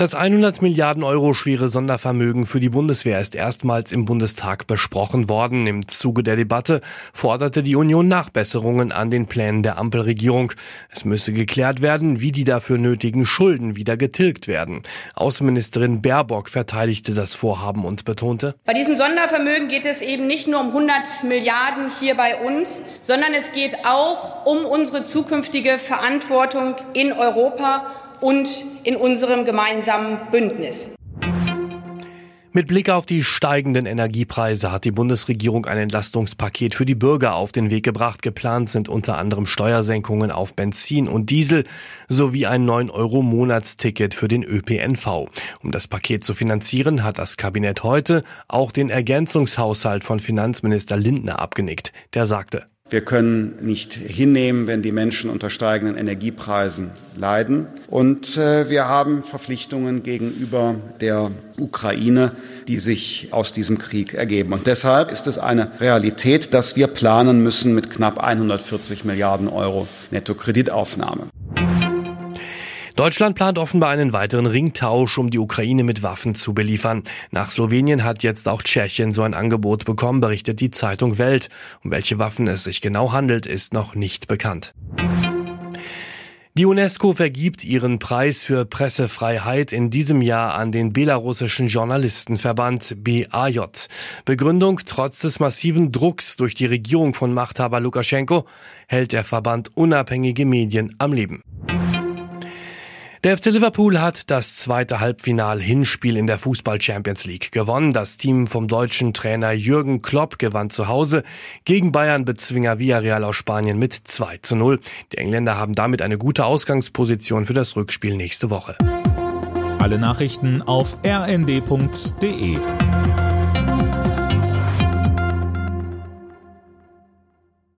Das 100 Milliarden Euro schwere Sondervermögen für die Bundeswehr ist erstmals im Bundestag besprochen worden. Im Zuge der Debatte forderte die Union Nachbesserungen an den Plänen der Ampelregierung. Es müsse geklärt werden, wie die dafür nötigen Schulden wieder getilgt werden. Außenministerin Baerbock verteidigte das Vorhaben und betonte, Bei diesem Sondervermögen geht es eben nicht nur um 100 Milliarden hier bei uns, sondern es geht auch um unsere zukünftige Verantwortung in Europa und in unserem gemeinsamen Bündnis. Mit Blick auf die steigenden Energiepreise hat die Bundesregierung ein Entlastungspaket für die Bürger auf den Weg gebracht. Geplant sind unter anderem Steuersenkungen auf Benzin und Diesel sowie ein 9-Euro-Monatsticket für den ÖPNV. Um das Paket zu finanzieren, hat das Kabinett heute auch den Ergänzungshaushalt von Finanzminister Lindner abgenickt. Der sagte, wir können nicht hinnehmen, wenn die Menschen unter steigenden Energiepreisen leiden. Und äh, wir haben Verpflichtungen gegenüber der Ukraine, die sich aus diesem Krieg ergeben. Und deshalb ist es eine Realität, dass wir planen müssen mit knapp 140 Milliarden Euro Nettokreditaufnahme. Deutschland plant offenbar einen weiteren Ringtausch, um die Ukraine mit Waffen zu beliefern. Nach Slowenien hat jetzt auch Tschechien so ein Angebot bekommen, berichtet die Zeitung Welt. Um welche Waffen es sich genau handelt, ist noch nicht bekannt. Die UNESCO vergibt ihren Preis für Pressefreiheit in diesem Jahr an den belarussischen Journalistenverband BAJ. Begründung, trotz des massiven Drucks durch die Regierung von Machthaber Lukaschenko hält der Verband unabhängige Medien am Leben. Der FC Liverpool hat das zweite Halbfinal-Hinspiel in der Fußball Champions League gewonnen. Das Team vom deutschen Trainer Jürgen Klopp gewann zu Hause gegen Bayern-Bezwinger Villarreal aus Spanien mit 2 zu 0. Die Engländer haben damit eine gute Ausgangsposition für das Rückspiel nächste Woche. Alle Nachrichten auf rnd.de